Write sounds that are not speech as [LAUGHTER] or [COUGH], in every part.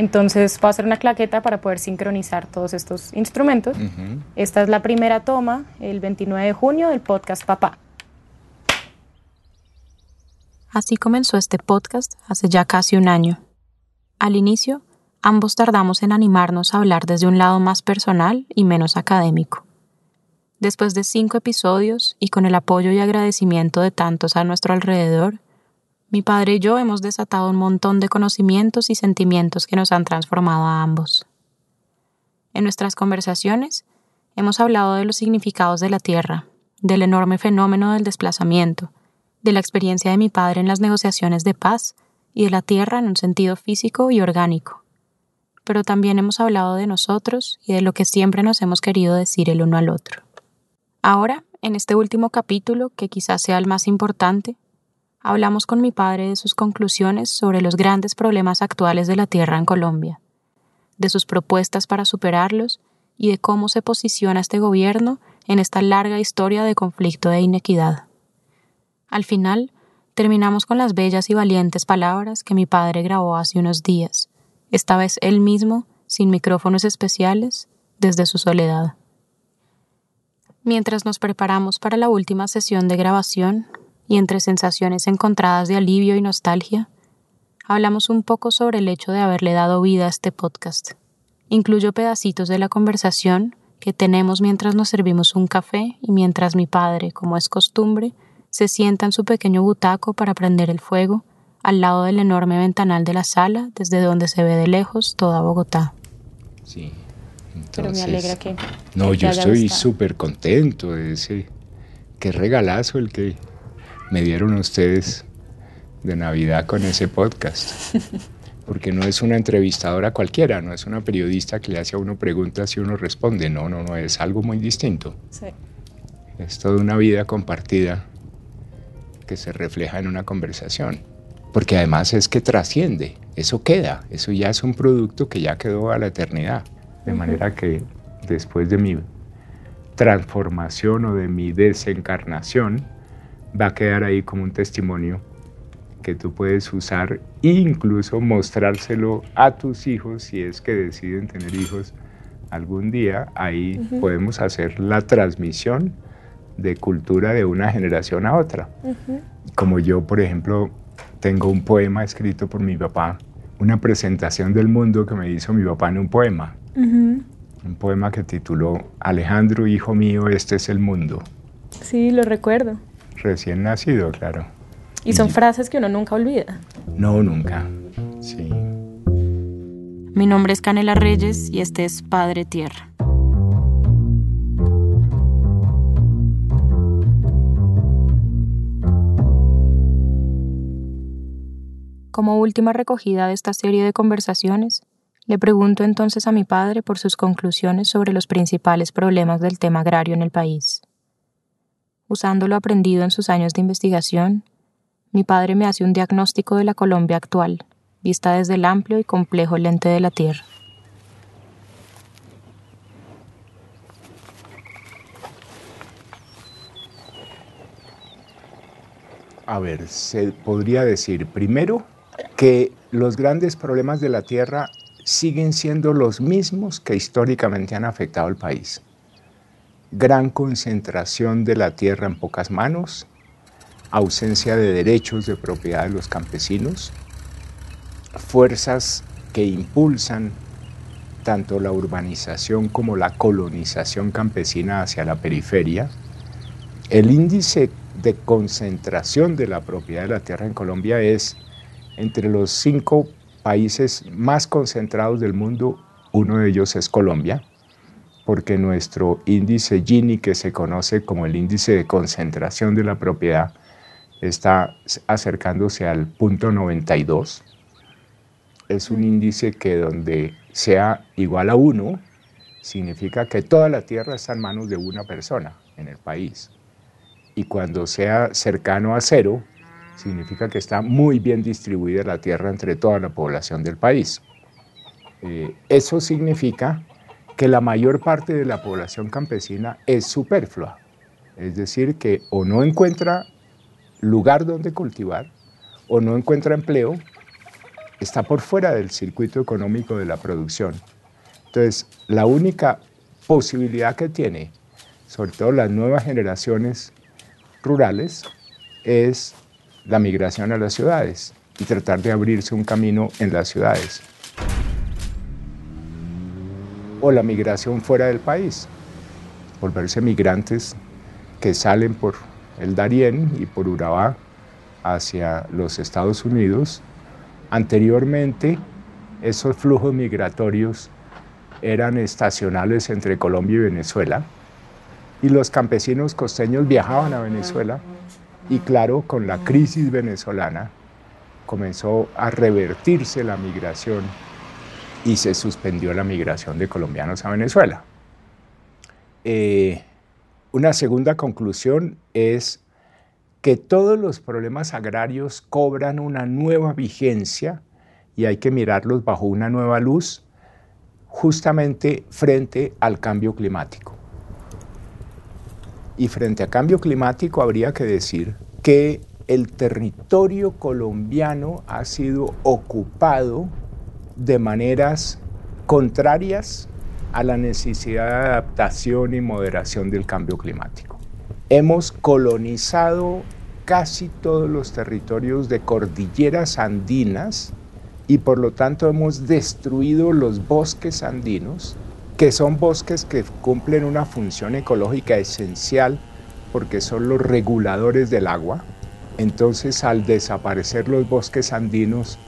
Entonces voy a hacer una claqueta para poder sincronizar todos estos instrumentos. Esta es la primera toma, el 29 de junio del podcast Papá. Así comenzó este podcast hace ya casi un año. Al inicio, ambos tardamos en animarnos a hablar desde un lado más personal y menos académico. Después de cinco episodios y con el apoyo y agradecimiento de tantos a nuestro alrededor, mi padre y yo hemos desatado un montón de conocimientos y sentimientos que nos han transformado a ambos. En nuestras conversaciones hemos hablado de los significados de la Tierra, del enorme fenómeno del desplazamiento, de la experiencia de mi padre en las negociaciones de paz y de la Tierra en un sentido físico y orgánico. Pero también hemos hablado de nosotros y de lo que siempre nos hemos querido decir el uno al otro. Ahora, en este último capítulo, que quizás sea el más importante, hablamos con mi padre de sus conclusiones sobre los grandes problemas actuales de la Tierra en Colombia, de sus propuestas para superarlos y de cómo se posiciona este gobierno en esta larga historia de conflicto e inequidad. Al final, terminamos con las bellas y valientes palabras que mi padre grabó hace unos días, esta vez él mismo, sin micrófonos especiales, desde su soledad. Mientras nos preparamos para la última sesión de grabación, y entre sensaciones encontradas de alivio y nostalgia, hablamos un poco sobre el hecho de haberle dado vida a este podcast. Incluyo pedacitos de la conversación que tenemos mientras nos servimos un café y mientras mi padre, como es costumbre, se sienta en su pequeño butaco para prender el fuego al lado del enorme ventanal de la sala desde donde se ve de lejos toda Bogotá. Sí. Pero me alegra que. No, que yo estoy súper contento de ese. Qué regalazo el que me dieron ustedes de Navidad con ese podcast. Porque no es una entrevistadora cualquiera, no es una periodista que le hace a uno preguntas y uno responde. No, no, no, es algo muy distinto. Sí. Es toda una vida compartida que se refleja en una conversación. Porque además es que trasciende, eso queda, eso ya es un producto que ya quedó a la eternidad. De manera que después de mi transformación o de mi desencarnación, va a quedar ahí como un testimonio que tú puedes usar e incluso mostrárselo a tus hijos si es que deciden tener hijos algún día. Ahí podemos hacer la transmisión de cultura de una generación a otra. Como yo, por ejemplo, tengo un poema escrito por mi papá, una presentación del mundo que me hizo mi papá en un poema. Un poema que tituló Alejandro, hijo mío, este es el mundo. Sí, lo recuerdo. Recién nacido, claro. Y son frases que uno nunca olvida. No, nunca. Sí. Mi nombre es Canela Reyes y este es Padre Tierra. Como última recogida de esta serie de conversaciones, le pregunto entonces a mi padre por sus conclusiones sobre los principales problemas del tema agrario en el país. Usando lo aprendido en sus años de investigación, mi padre me hace un diagnóstico de la Colombia actual, vista desde el amplio y complejo lente de la Tierra. A ver, se podría decir primero que los grandes problemas de la Tierra siguen siendo los mismos que históricamente han afectado al país. Gran concentración de la tierra en pocas manos, ausencia de derechos de propiedad de los campesinos, fuerzas que impulsan tanto la urbanización como la colonización campesina hacia la periferia, el índice de concentración de la propiedad de la tierra en Colombia es entre los cinco países más concentrados del mundo, uno de ellos es Colombia, porque nuestro índice Gini, que se conoce como el índice de concentración de la propiedad, está acercándose al punto 92. Es un índice que donde sea igual a 1, significa que toda la tierra está en manos de una persona en el país. Y cuando sea cercano a cero, significa que está muy bien distribuida la tierra entre toda la población del país. Eh, eso significa que la mayor parte de la población campesina es superflua, es decir, que o no encuentra lugar donde cultivar, o no encuentra empleo, está por fuera del circuito económico de la producción. Entonces, la única posibilidad que tiene, sobre todo las nuevas generaciones rurales, es la migración a las ciudades y tratar de abrirse un camino en las ciudades. O la migración fuera del país, volverse migrantes que salen por el Darién y por Urabá hacia los Estados Unidos. Anteriormente, esos flujos migratorios eran estacionales entre Colombia y Venezuela y los campesinos costeños viajaban a Venezuela y claro, con la crisis venezolana comenzó a revertirse la migración y se suspendió la migración de colombianos a Venezuela. Eh, una segunda conclusión es que todos los problemas agrarios cobran una nueva vigencia y hay que mirarlos bajo una nueva luz justamente frente al cambio climático. Y frente al cambio climático habría que decir que el territorio colombiano ha sido ocupado de maneras contrarias a la necesidad de adaptación y moderación del cambio climático. Hemos colonizado casi todos los territorios de cordilleras andinas y por lo tanto hemos destruido los bosques andinos, que son bosques que cumplen una función ecológica esencial porque son los reguladores del agua. Entonces al desaparecer los bosques andinos,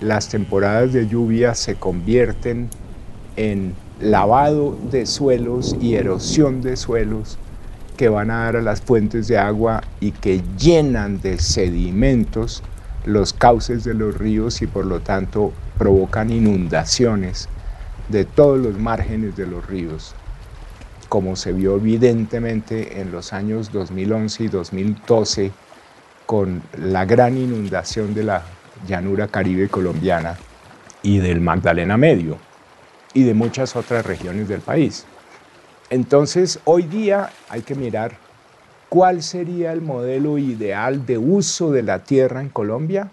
las temporadas de lluvia se convierten en lavado de suelos y erosión de suelos que van a dar a las fuentes de agua y que llenan de sedimentos los cauces de los ríos y por lo tanto provocan inundaciones de todos los márgenes de los ríos, como se vio evidentemente en los años 2011 y 2012 con la gran inundación de la llanura caribe colombiana y del Magdalena Medio y de muchas otras regiones del país. Entonces, hoy día hay que mirar cuál sería el modelo ideal de uso de la tierra en Colombia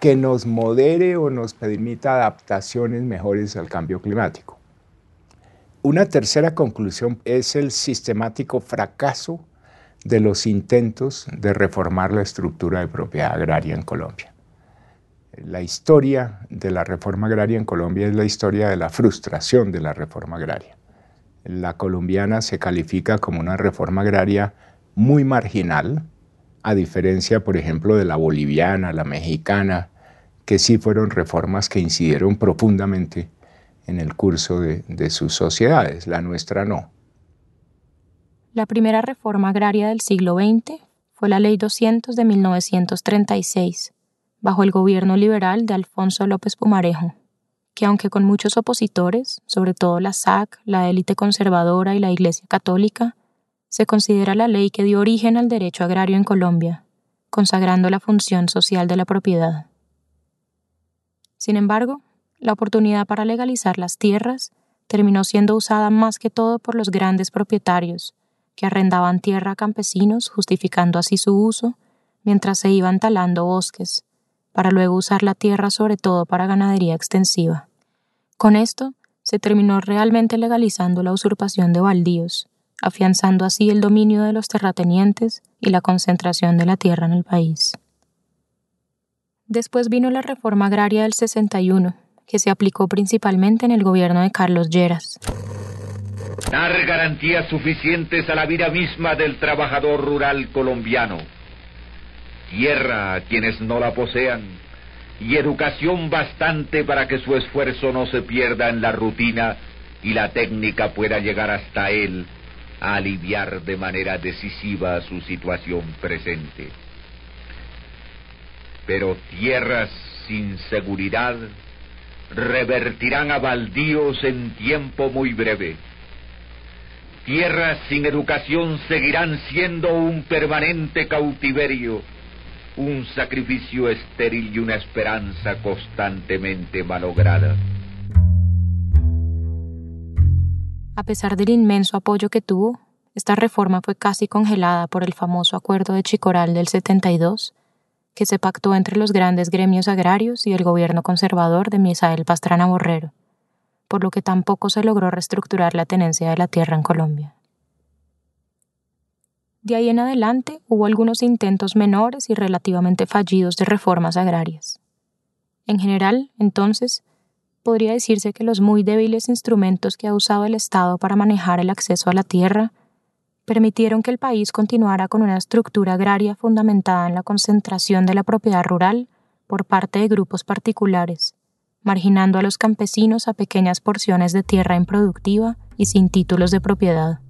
que nos modere o nos permita adaptaciones mejores al cambio climático. Una tercera conclusión es el sistemático fracaso de los intentos de reformar la estructura de propiedad agraria en Colombia. La historia de la reforma agraria en Colombia es la historia de la frustración de la reforma agraria. La colombiana se califica como una reforma agraria muy marginal, a diferencia, por ejemplo, de la boliviana, la mexicana, que sí fueron reformas que incidieron profundamente en el curso de, sus sociedades. La nuestra no. La primera reforma agraria del siglo XX fue la Ley 200 de 1936 bajo el gobierno liberal de Alfonso López Pumarejo, que aunque con muchos opositores, sobre todo la SAC, la élite conservadora y la Iglesia Católica, se considera la ley que dio origen al derecho agrario en Colombia, consagrando la función social de la propiedad. Sin embargo, la oportunidad para legalizar las tierras terminó siendo usada más que todo por los grandes propietarios, que arrendaban tierra a campesinos justificando así su uso mientras se iban talando bosques, para luego usar la tierra sobre todo para ganadería extensiva. Con esto, se terminó realmente legalizando la usurpación de baldíos, afianzando así el dominio de los terratenientes y la concentración de la tierra en el país. Después vino la reforma agraria del 61, que se aplicó principalmente en el gobierno de Carlos Lleras. Dar garantías suficientes a la vida misma del trabajador rural colombiano tierra a quienes no la posean y educación bastante para que su esfuerzo no se pierda en la rutina y la técnica pueda llegar hasta él a aliviar de manera decisiva su situación presente. Pero tierras sin seguridad revertirán a baldíos en tiempo muy breve. Tierras sin educación seguirán siendo un permanente cautiverio un sacrificio estéril y una esperanza constantemente malograda. A pesar del inmenso apoyo que tuvo, esta reforma fue casi congelada por el famoso Acuerdo de Chicoral del 72, que se pactó entre los grandes gremios agrarios y el gobierno conservador de Misael Pastrana Borrero, por lo que tampoco se logró reestructurar la tenencia de la tierra en Colombia. De ahí en adelante hubo algunos intentos menores y relativamente fallidos de reformas agrarias. En general, entonces, podría decirse que los muy débiles instrumentos que ha usado el Estado para manejar el acceso a la tierra permitieron que el país continuara con una estructura agraria fundamentada en la concentración de la propiedad rural por parte de grupos particulares, marginando a los campesinos a pequeñas porciones de tierra improductiva y sin títulos de propiedad.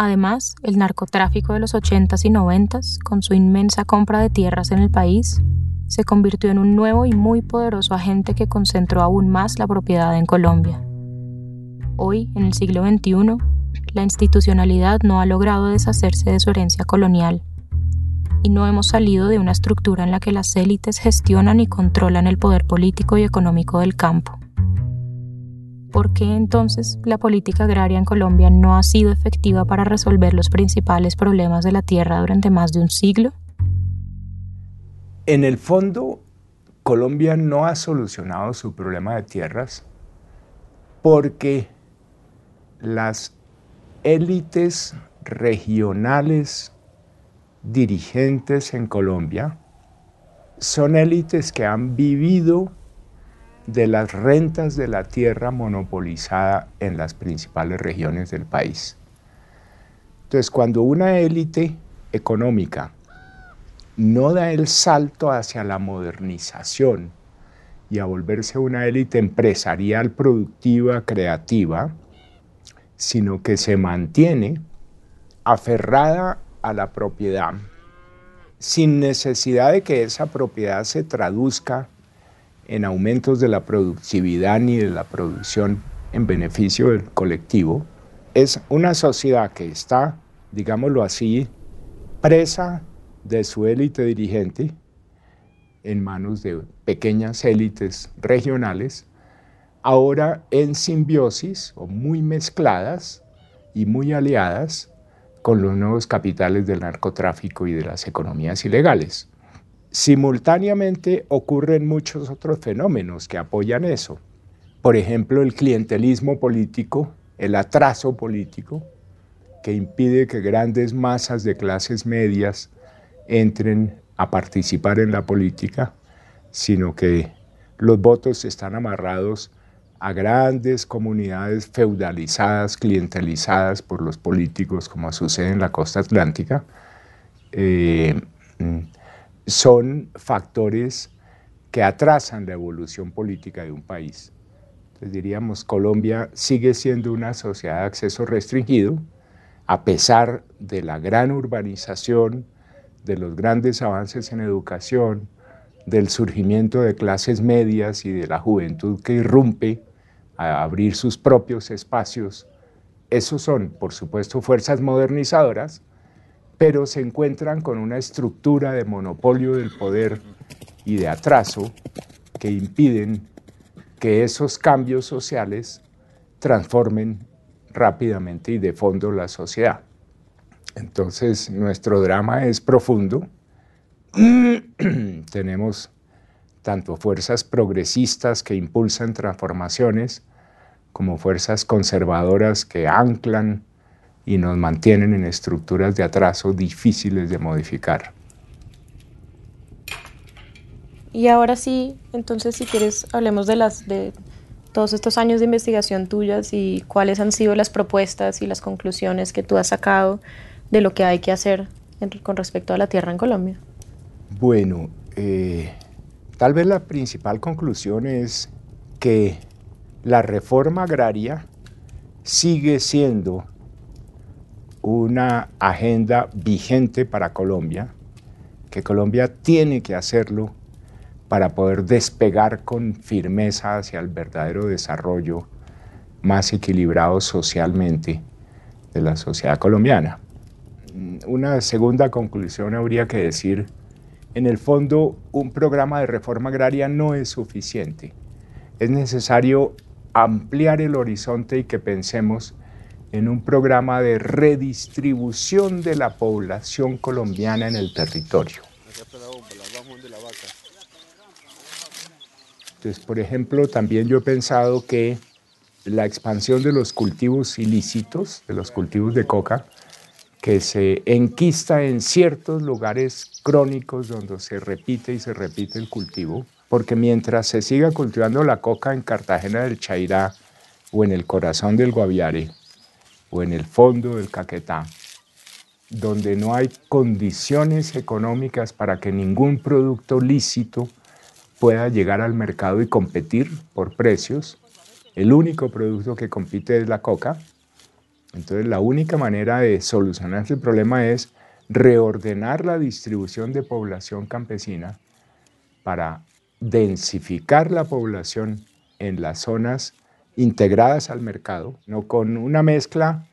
Además, el narcotráfico de los 80s y 90s, con su inmensa compra de tierras en el país, se convirtió en un nuevo y muy poderoso agente que concentró aún más la propiedad en Colombia. Hoy, en el siglo XXI, la institucionalidad no ha logrado deshacerse de su herencia colonial, y no hemos salido de una estructura en la que las élites gestionan y controlan el poder político y económico del campo. ¿Por qué entonces la política agraria en Colombia no ha sido efectiva para resolver los principales problemas de la tierra durante más de un siglo? En el fondo, Colombia no ha solucionado su problema de tierras porque las élites regionales dirigentes en Colombia son élites que han vivido de las rentas de la tierra monopolizada en las principales regiones del país. Entonces, cuando una élite económica no da el salto hacia la modernización y a volverse una élite empresarial productiva, creativa, sino que se mantiene aferrada a la propiedad, sin necesidad de que esa propiedad se traduzca en aumentos de la productividad ni de la producción en beneficio del colectivo, es una sociedad que está, digámoslo así, presa de su élite dirigente en manos de pequeñas élites regionales, ahora en simbiosis o muy mezcladas y muy aliadas con los nuevos capitales del narcotráfico y de las economías ilegales. Simultáneamente ocurren muchos otros fenómenos que apoyan eso. Por ejemplo, el clientelismo político, el atraso político, que impide que grandes masas de clases medias entren a participar en la política, sino que los votos están amarrados a grandes comunidades feudalizadas, clientelizadas por los políticos, como sucede en la costa atlántica. Eh, mm, son factores que atrasan la evolución política de un país. Entonces diríamos, Colombia sigue siendo una sociedad de acceso restringido, a pesar de la gran urbanización, de los grandes avances en educación, del surgimiento de clases medias y de la juventud que irrumpe a abrir sus propios espacios. Esos son, por supuesto, fuerzas modernizadoras, pero se encuentran con una estructura de monopolio del poder y de atraso que impiden que esos cambios sociales transformen rápidamente y de fondo la sociedad. Entonces, nuestro drama es profundo. [CLEARS THROAT] Tenemos tanto fuerzas progresistas que impulsan transformaciones como fuerzas conservadoras que anclan y nos mantienen en estructuras de atraso difíciles de modificar. Y ahora sí, entonces si quieres hablemos de las de todos estos años de investigación tuyas y cuáles han sido las propuestas y las conclusiones que tú has sacado de lo que hay que hacer con respecto a la tierra en Colombia. Bueno, eh, tal vez la principal conclusión es que la reforma agraria sigue siendo una agenda vigente para Colombia, que Colombia tiene que hacerlo para poder despegar con firmeza hacia el verdadero desarrollo más equilibrado socialmente de la sociedad colombiana. Una segunda conclusión habría que decir, en el fondo un programa de reforma agraria no es suficiente. Es necesario ampliar el horizonte y que pensemos en un programa de redistribución de la población colombiana en el territorio. Entonces, por ejemplo, también yo he pensado que la expansión de los cultivos ilícitos, de los cultivos de coca, que se enquista en ciertos lugares crónicos donde se repite y se repite el cultivo, porque mientras se siga cultivando la coca en Cartagena del Chairá o en el corazón del Guaviare o en el fondo del Caquetá, donde no hay condiciones económicas para que ningún producto lícito pueda llegar al mercado y competir por precios, el único producto que compite es la coca, entonces la única manera de solucionar el problema es reordenar la distribución de población campesina para densificar la población en las zonas integradas al mercado, no con una mezcla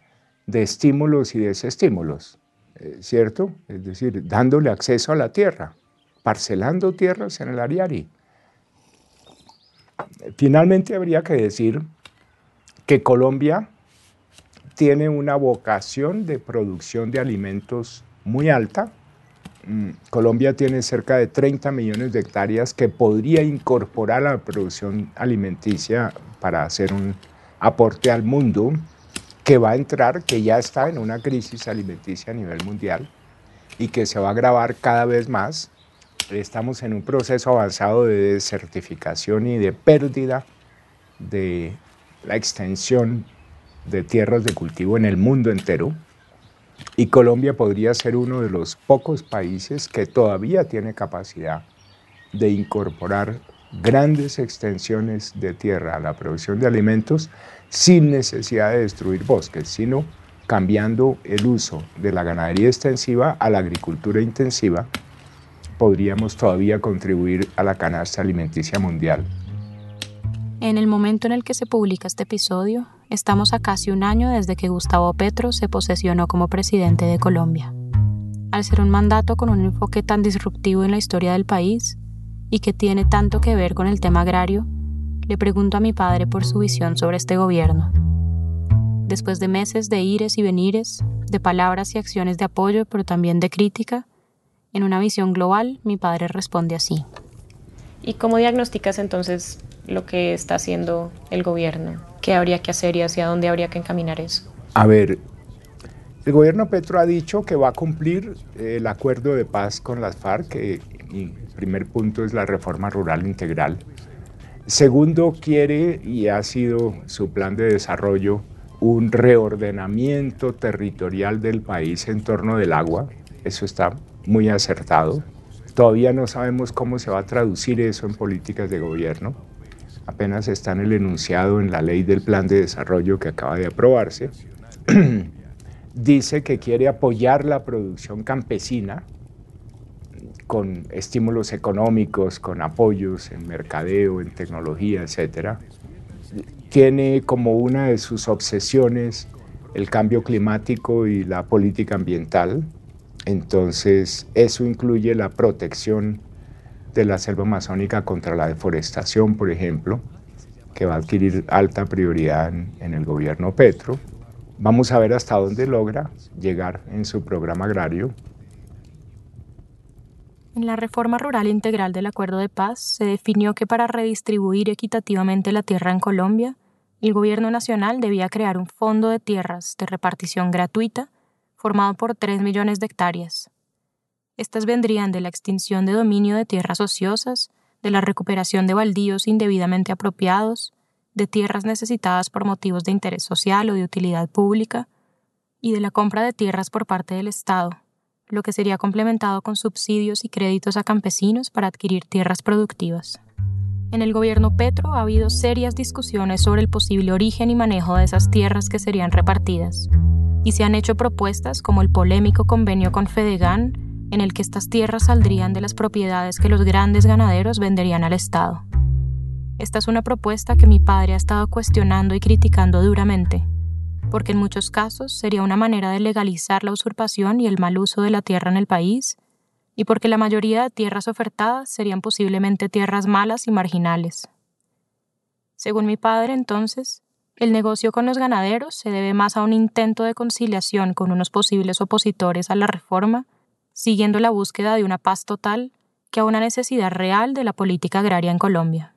de estímulos y desestímulos, eh, ¿cierto? Es decir, dándole acceso a la tierra, parcelando tierras en el Ariari. Finalmente habría que decir que Colombia tiene una vocación de producción de alimentos muy alta. Mm, Colombia tiene cerca de 30 millones de hectáreas que podría incorporar a la producción alimenticia para hacer un aporte al mundo que va a entrar, que ya está en una crisis alimenticia a nivel mundial y que se va a agravar cada vez más. Estamos en un proceso avanzado de desertificación y de pérdida de la extensión de tierras de cultivo en el mundo entero. Y Colombia podría ser uno de los pocos países que todavía tiene capacidad de incorporar grandes extensiones de tierra a la producción de alimentos sin necesidad de destruir bosques, sino cambiando el uso de la ganadería extensiva a la agricultura intensiva, podríamos todavía contribuir a la canasta alimenticia mundial. En el momento en el que se publica este episodio, estamos a casi un año desde que Gustavo Petro se posesionó como presidente de Colombia. Al ser un mandato con un enfoque tan disruptivo en la historia del país y que tiene tanto que ver con el tema agrario, le pregunto a mi padre por su visión sobre este gobierno. Después de meses de ires y venires, de palabras y acciones de apoyo, pero también de crítica, en una visión global, mi padre responde así. ¿Y cómo diagnosticas entonces lo que está haciendo el gobierno? ¿Qué habría que hacer y hacia dónde habría que encaminar eso? A ver, el gobierno Petro ha dicho que va a cumplir eh, el acuerdo de paz con las FARC, que el primer punto es la reforma rural integral. Segundo, quiere, y ha sido su plan de desarrollo, un reordenamiento territorial del país en torno del agua. Eso está muy acertado. Todavía no sabemos cómo se va a traducir eso en políticas de gobierno apenas está en el enunciado en la ley del plan de desarrollo que acaba de aprobarse, [CLEARS THROAT] dice que quiere apoyar la producción campesina con estímulos económicos, con apoyos en mercadeo, en tecnología, etc. Tiene como una de sus obsesiones el cambio climático y la política ambiental. Entonces, eso incluye la protección de la selva amazónica contra la deforestación, por ejemplo, que va a adquirir alta prioridad en, el gobierno Petro. Vamos a ver hasta dónde logra llegar en su programa agrario. En la reforma rural integral del Acuerdo de Paz se definió que para redistribuir equitativamente la tierra en Colombia, el gobierno nacional debía crear un fondo de tierras de repartición gratuita formado por 3 millones de hectáreas, estas vendrían de la extinción de dominio de tierras ociosas, de la recuperación de baldíos indebidamente apropiados, de tierras necesitadas por motivos de interés social o de utilidad pública, y de la compra de tierras por parte del Estado, lo que sería complementado con subsidios y créditos a campesinos para adquirir tierras productivas. En el gobierno Petro ha habido serias discusiones sobre el posible origen y manejo de esas tierras que serían repartidas, y se han hecho propuestas como el polémico convenio con Fedegan en el que estas tierras saldrían de las propiedades que los grandes ganaderos venderían al Estado. Esta es una propuesta que mi padre ha estado cuestionando y criticando duramente, porque en muchos casos sería una manera de legalizar la usurpación y el mal uso de la tierra en el país, y porque la mayoría de tierras ofertadas serían posiblemente tierras malas y marginales. Según mi padre, entonces, el negocio con los ganaderos se debe más a un intento de conciliación con unos posibles opositores a la reforma siguiendo la búsqueda de una paz total que a una necesidad real de la política agraria en Colombia.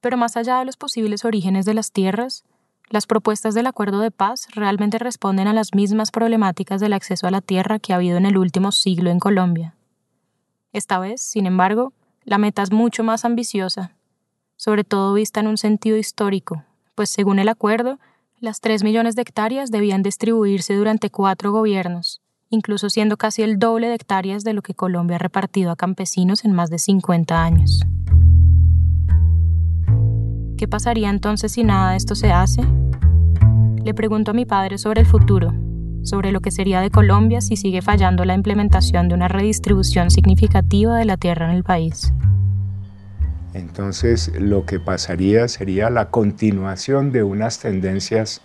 Pero más allá de los posibles orígenes de las tierras, las propuestas del acuerdo de paz realmente responden a las mismas problemáticas del acceso a la tierra que ha habido en el último siglo en Colombia. Esta vez, sin embargo, la meta es mucho más ambiciosa, sobre todo vista en un sentido histórico, pues según el acuerdo, las 3 millones de hectáreas debían distribuirse durante cuatro gobiernos, incluso siendo casi el doble de hectáreas de lo que Colombia ha repartido a campesinos en más de 50 años. ¿Qué pasaría entonces si nada de esto se hace? Le pregunto a mi padre sobre el futuro, sobre lo que sería de Colombia si sigue fallando la implementación de una redistribución significativa de la tierra en el país. Entonces lo que pasaría sería la continuación de unas tendencias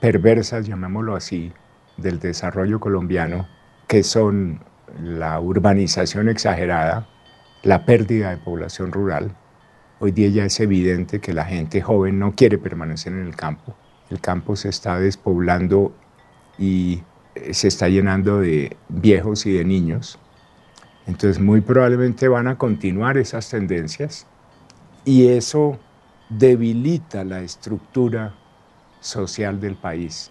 perversas, llamémoslo así, del desarrollo colombiano, que son la urbanización exagerada, la pérdida de población rural, Hoy día ya es evidente que la gente joven no quiere permanecer en el campo. El campo se está despoblando y eh, se está llenando de viejos y de niños. Entonces muy probablemente van a continuar esas tendencias y eso debilita la estructura social del país.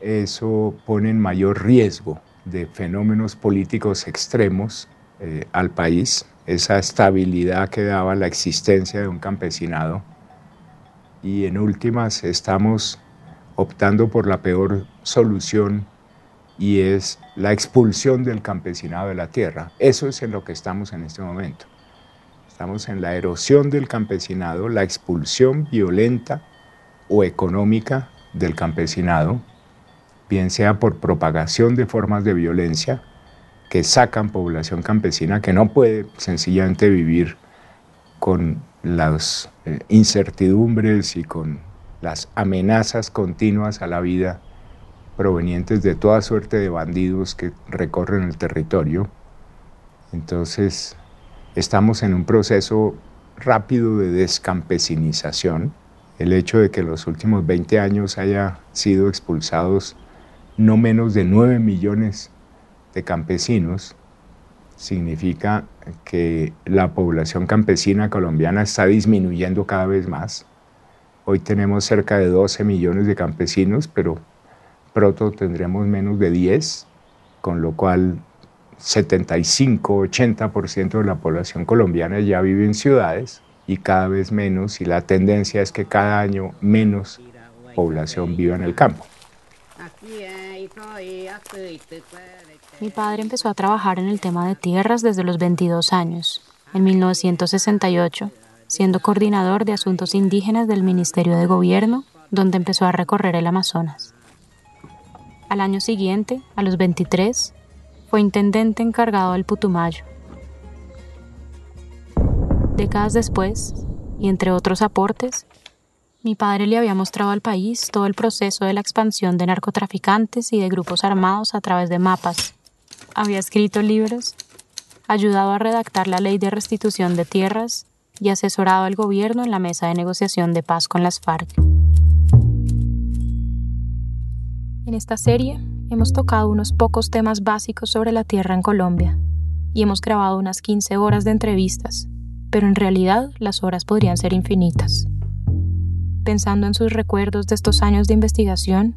Eso pone en mayor riesgo de fenómenos políticos extremos eh, al país esa estabilidad que daba la existencia de un campesinado. Y en últimas estamos optando por la peor solución y es la expulsión del campesinado de la tierra. Eso es en lo que estamos en este momento. Estamos en la erosión del campesinado, la expulsión violenta o económica del campesinado, bien sea por propagación de formas de violencia, que sacan población campesina que no puede sencillamente vivir con las eh, incertidumbres y con las amenazas continuas a la vida provenientes de toda suerte de bandidos que recorren el territorio. Entonces, estamos en un proceso rápido de descampesinización. El hecho de que en los últimos 20 años haya sido expulsados no menos de 9 millones de campesinos significa que la población campesina colombiana está disminuyendo cada vez más. Hoy tenemos cerca de 12 millones de campesinos, pero pronto tendremos menos de 10, con lo cual 75-80% de la población colombiana ya vive en ciudades y cada vez menos, y la tendencia es que cada año menos población viva en el campo. Mi padre empezó a trabajar en el tema de tierras desde los 22 años, en 1968, siendo coordinador de asuntos indígenas del Ministerio de Gobierno, donde empezó a recorrer el Amazonas. Al año siguiente, a los 23, fue intendente encargado del Putumayo. Décadas después, y entre otros aportes, mi padre le había mostrado al país todo el proceso de la expansión de narcotraficantes y de grupos armados a través de mapas, había escrito libros, ayudado a redactar la ley de restitución de tierras y asesorado al gobierno en la mesa de negociación de paz con las FARC. En esta serie hemos tocado unos pocos temas básicos sobre la tierra en Colombia y hemos grabado unas 15 horas de entrevistas, pero en realidad las horas podrían ser infinitas. Pensando en sus recuerdos de estos años de investigación,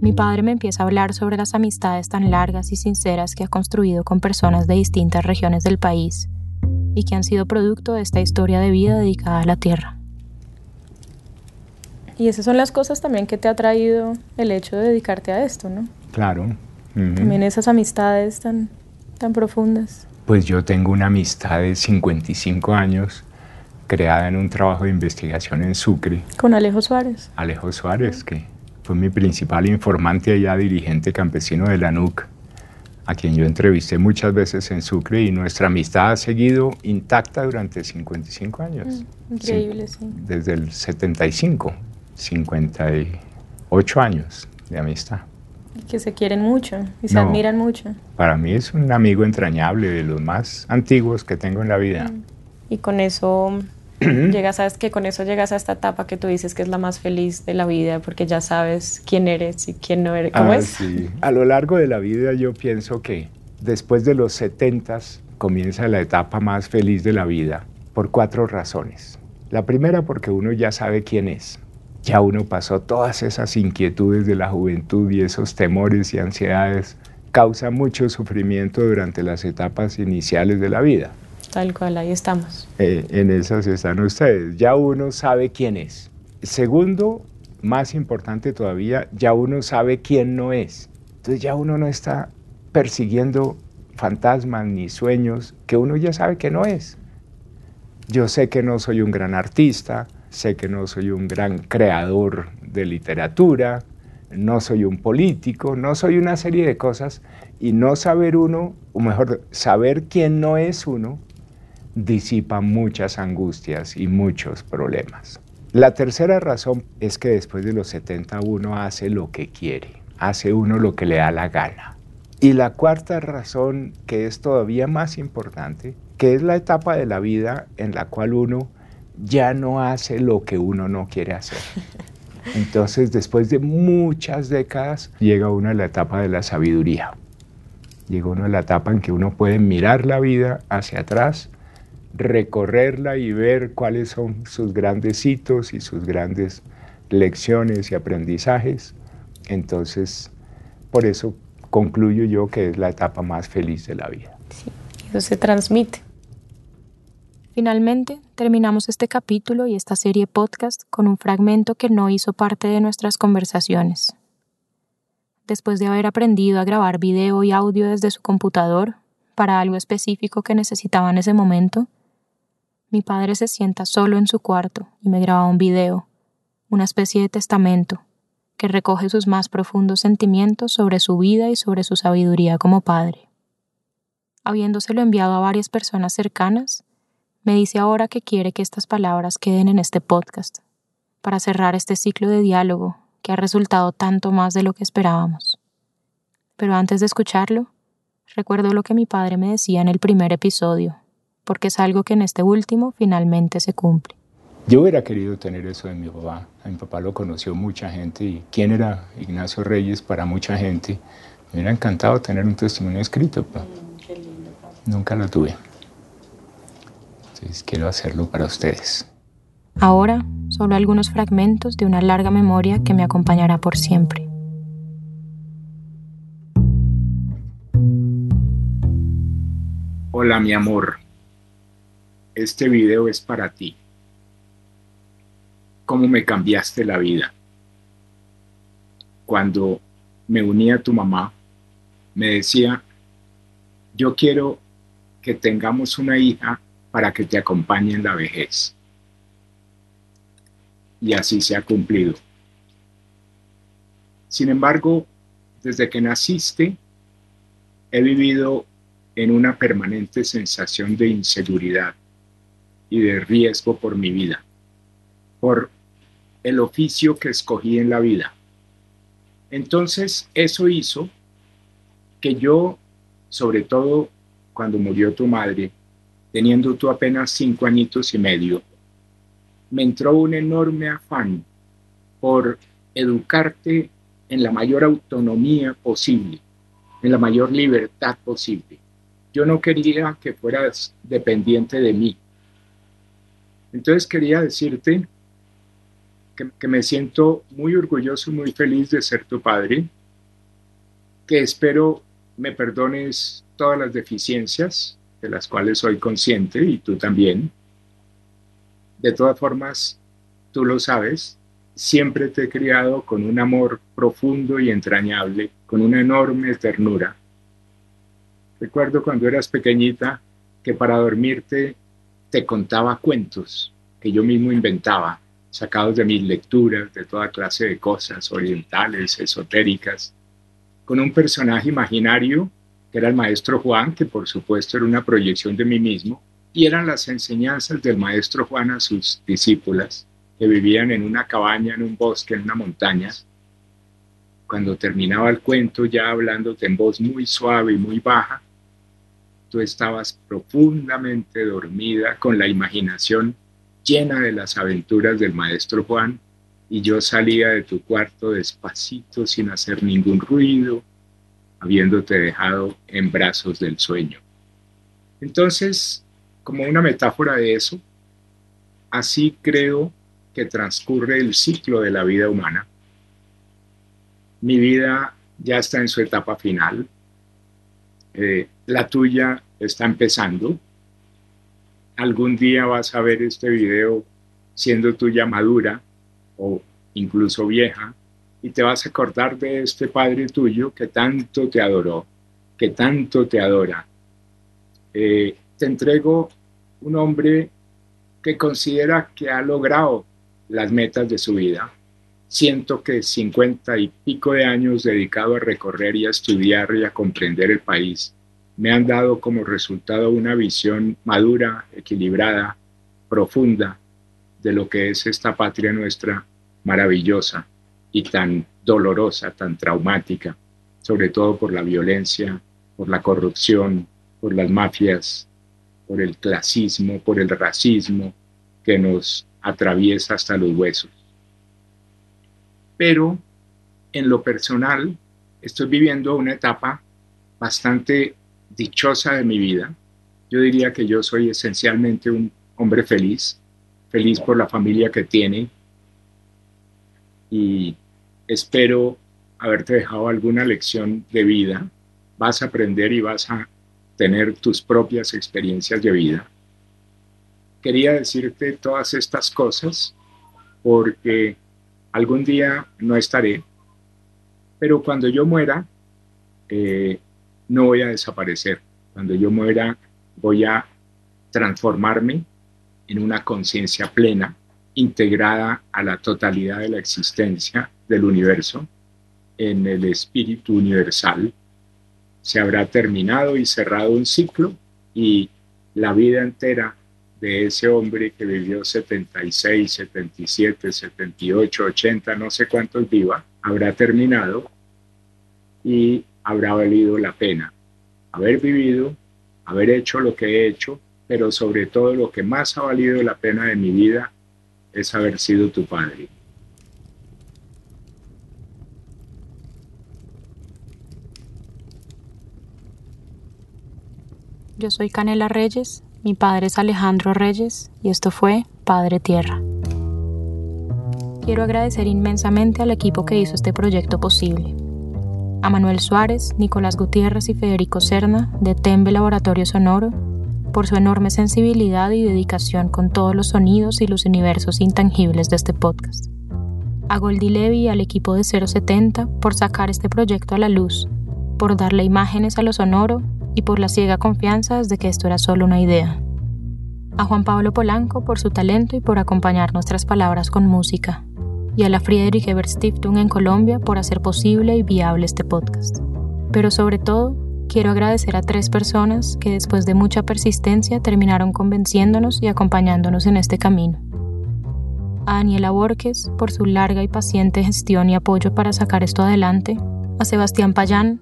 mi padre me empieza a hablar sobre las amistades tan largas y sinceras que ha construido con personas de distintas regiones del país y que han sido producto de esta historia de vida dedicada a la tierra. Y esas son las cosas también que te ha traído el hecho de dedicarte a esto, ¿no? Claro. También esas amistades tan, tan profundas. Pues yo tengo una amistad de 55 años creada en un trabajo de investigación en Sucre. Con Alejo Suárez. Alejo Suárez, que fue mi principal informante allá, dirigente campesino de la NUC, a quien yo entrevisté muchas veces en Sucre y nuestra amistad ha seguido intacta durante 55 años. Mm, increíble, sí, Desde el 75, 58 años de amistad. Y que se quieren mucho y se admiran mucho. Para mí es un amigo entrañable, de los más antiguos que tengo en la vida. Mm. Y con eso llegas a que con eso llegas a esta etapa que tú dices que es la más feliz de la vida porque ya sabes quién eres y quién no eres. ¿Cómo ah, es? A lo largo de la vida yo pienso que después de los 70 comienza la etapa más feliz de la vida por cuatro razones. La primera porque uno ya sabe quién es. Ya uno pasó todas esas inquietudes de la juventud y esos temores y ansiedades. Causa mucho sufrimiento durante las etapas iniciales de la vida. Tal cual, ahí estamos. Eh, en están ustedes. Ya uno sabe quién es. Segundo, más importante todavía, ya uno sabe quién no es. Entonces ya uno no está persiguiendo fantasmas ni sueños que uno ya sabe que no es. Yo sé que no soy un gran artista, sé que no soy un gran creador de literatura, no soy un político, no soy una serie de cosas y no saber uno, o mejor, saber quién no es uno, disipa muchas angustias y muchos problemas. La tercera razón es que después de los 70 uno hace lo que quiere, hace uno lo que le da la gana. Y la cuarta razón, que es todavía más importante, que es la etapa de la vida en la cual uno ya no hace lo que uno no quiere hacer. [LAUGHS] Entonces, después de muchas décadas, llega uno a la etapa de la sabiduría. Llega uno a la etapa en que uno puede mirar la vida hacia atrás recorrerla y ver cuáles son sus grandes hitos y sus grandes lecciones y aprendizajes. Entonces, por eso concluyo yo que es la etapa más feliz de la vida. Sí, eso se transmite. Finalmente, terminamos este capítulo y esta serie podcast con un fragmento que no hizo parte de nuestras conversaciones. Después de haber aprendido a grabar video y audio desde su computador para algo específico que necesitaba en ese momento, mi padre se sienta solo en su cuarto y me graba un video, una especie de testamento, que recoge sus más profundos sentimientos sobre su vida y sobre su sabiduría como padre. Habiéndoselo enviado a varias personas cercanas, me dice ahora que quiere que estas palabras queden en este podcast, para cerrar este ciclo de diálogo que ha resultado tanto más de lo que esperábamos. Pero antes de escucharlo, recuerdo lo que mi padre me decía en el primer episodio, porque es algo que en este último finalmente se cumple. Yo hubiera querido tener eso de mi papá. A mi papá lo conoció mucha gente y quién era Ignacio Reyes para mucha gente. Me hubiera encantado tener un testimonio escrito, pero mm, nunca lo tuve. Entonces quiero hacerlo para ustedes. Ahora, solo algunos fragmentos de una larga memoria que me acompañará por siempre. Hola mi amor, este video es para ti. ¿Cómo me cambiaste la vida? Cuando me uní a tu mamá, me decía, yo quiero que tengamos una hija para que te acompañe en la vejez. Y así se ha cumplido. Sin embargo, desde que naciste, he vivido en una permanente sensación de inseguridad y de riesgo por mi vida, por el oficio que escogí en la vida. Entonces eso hizo que yo, sobre todo cuando murió tu madre, teniendo tú apenas cinco añitos y medio, me entró un enorme afán por educarte en la mayor autonomía posible, en la mayor libertad posible. Yo no quería que fueras dependiente de mí, entonces quería decirte que, me siento muy orgulloso y muy feliz de ser tu padre, que espero me perdones todas las deficiencias de las cuales soy consciente y tú también. De todas formas, tú lo sabes, siempre te he criado con un amor profundo y entrañable, con una enorme ternura. Recuerdo cuando eras pequeñita que para dormirte te contaba cuentos que yo mismo inventaba, sacados de mis lecturas, de toda clase de cosas orientales, esotéricas, con un personaje imaginario que era el maestro Juan, que por supuesto era una proyección de mí mismo, y eran las enseñanzas del maestro Juan a sus discípulas, que vivían en una cabaña, en un bosque, en una montaña. Cuando terminaba el cuento, ya hablándote en voz muy suave y muy baja, tú estabas profundamente dormida con la imaginación llena de las aventuras del maestro Juan y yo salía de tu cuarto despacito sin hacer ningún ruido, habiéndote dejado en brazos del sueño. Entonces, como una metáfora de eso, así creo que transcurre el ciclo de la vida humana. Mi vida ya está en su etapa final. Eh, la tuya está empezando. Algún día vas a ver este video siendo tuya madura o incluso vieja y te vas a acordar de este padre tuyo que tanto te adoró, que tanto te adora. Eh, te entrego un hombre que considera que ha logrado las metas de su vida. Siento que cincuenta y pico de años dedicado a recorrer y a estudiar y a comprender el país me han dado como resultado una visión madura, equilibrada, profunda de lo que es esta patria nuestra maravillosa y tan dolorosa, tan traumática, sobre todo por la violencia, por la corrupción, por las mafias, por el clasismo, por el racismo que nos atraviesa hasta los huesos. Pero en lo personal estoy viviendo una etapa bastante dichosa de mi vida. Yo diría que yo soy esencialmente un hombre feliz, feliz por la familia que tiene y espero haberte dejado alguna lección de vida. Vas a aprender y vas a tener tus propias experiencias de vida. Quería decirte todas estas cosas porque algún día no estaré, pero cuando yo muera, eh, no voy a desaparecer. Cuando yo muera, voy a transformarme en una conciencia plena, integrada a la totalidad de la existencia del universo, en el espíritu universal, se habrá terminado y cerrado un ciclo y la vida entera de ese hombre que vivió 76, 77, 78, 80, no sé cuántos viva, habrá terminado y habrá valido la pena haber vivido, haber hecho lo que he hecho, pero sobre todo lo que más ha valido la pena de mi vida es haber sido tu padre. Yo soy Canela Reyes, mi padre es Alejandro Reyes y esto fue Padre Tierra. Quiero agradecer inmensamente al equipo que hizo este proyecto posible. A Manuel Suárez, Nicolás Gutiérrez y Federico Cerna, de Tembe Laboratorio Sonoro, por su enorme sensibilidad y dedicación con todos los sonidos y los universos intangibles de este podcast. A Goldie Levy y al equipo de 070 por sacar este proyecto a la luz, por darle imágenes a lo sonoro y por la ciega confianza de que esto era solo una idea. A Juan Pablo Polanco por su talento y por acompañar nuestras palabras con música. Y a la Friedrich Ebert Stiftung en Colombia por hacer posible y viable este podcast. Pero sobre todo, quiero agradecer a tres personas que después de mucha persistencia terminaron convenciéndonos y acompañándonos en este camino. A Daniela Borges por su larga y paciente gestión y apoyo para sacar esto adelante. A Sebastián Payán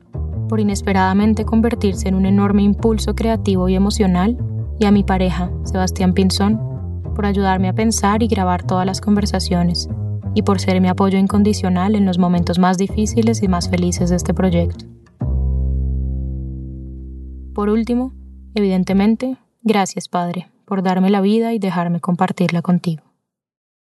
por inesperadamente convertirse en un enorme impulso creativo y emocional, y a mi pareja, Sebastián Pinzón, por ayudarme a pensar y grabar todas las conversaciones, y por ser mi apoyo incondicional en los momentos más difíciles y más felices de este proyecto. Por último, evidentemente, gracias Padre, por darme la vida y dejarme compartirla contigo.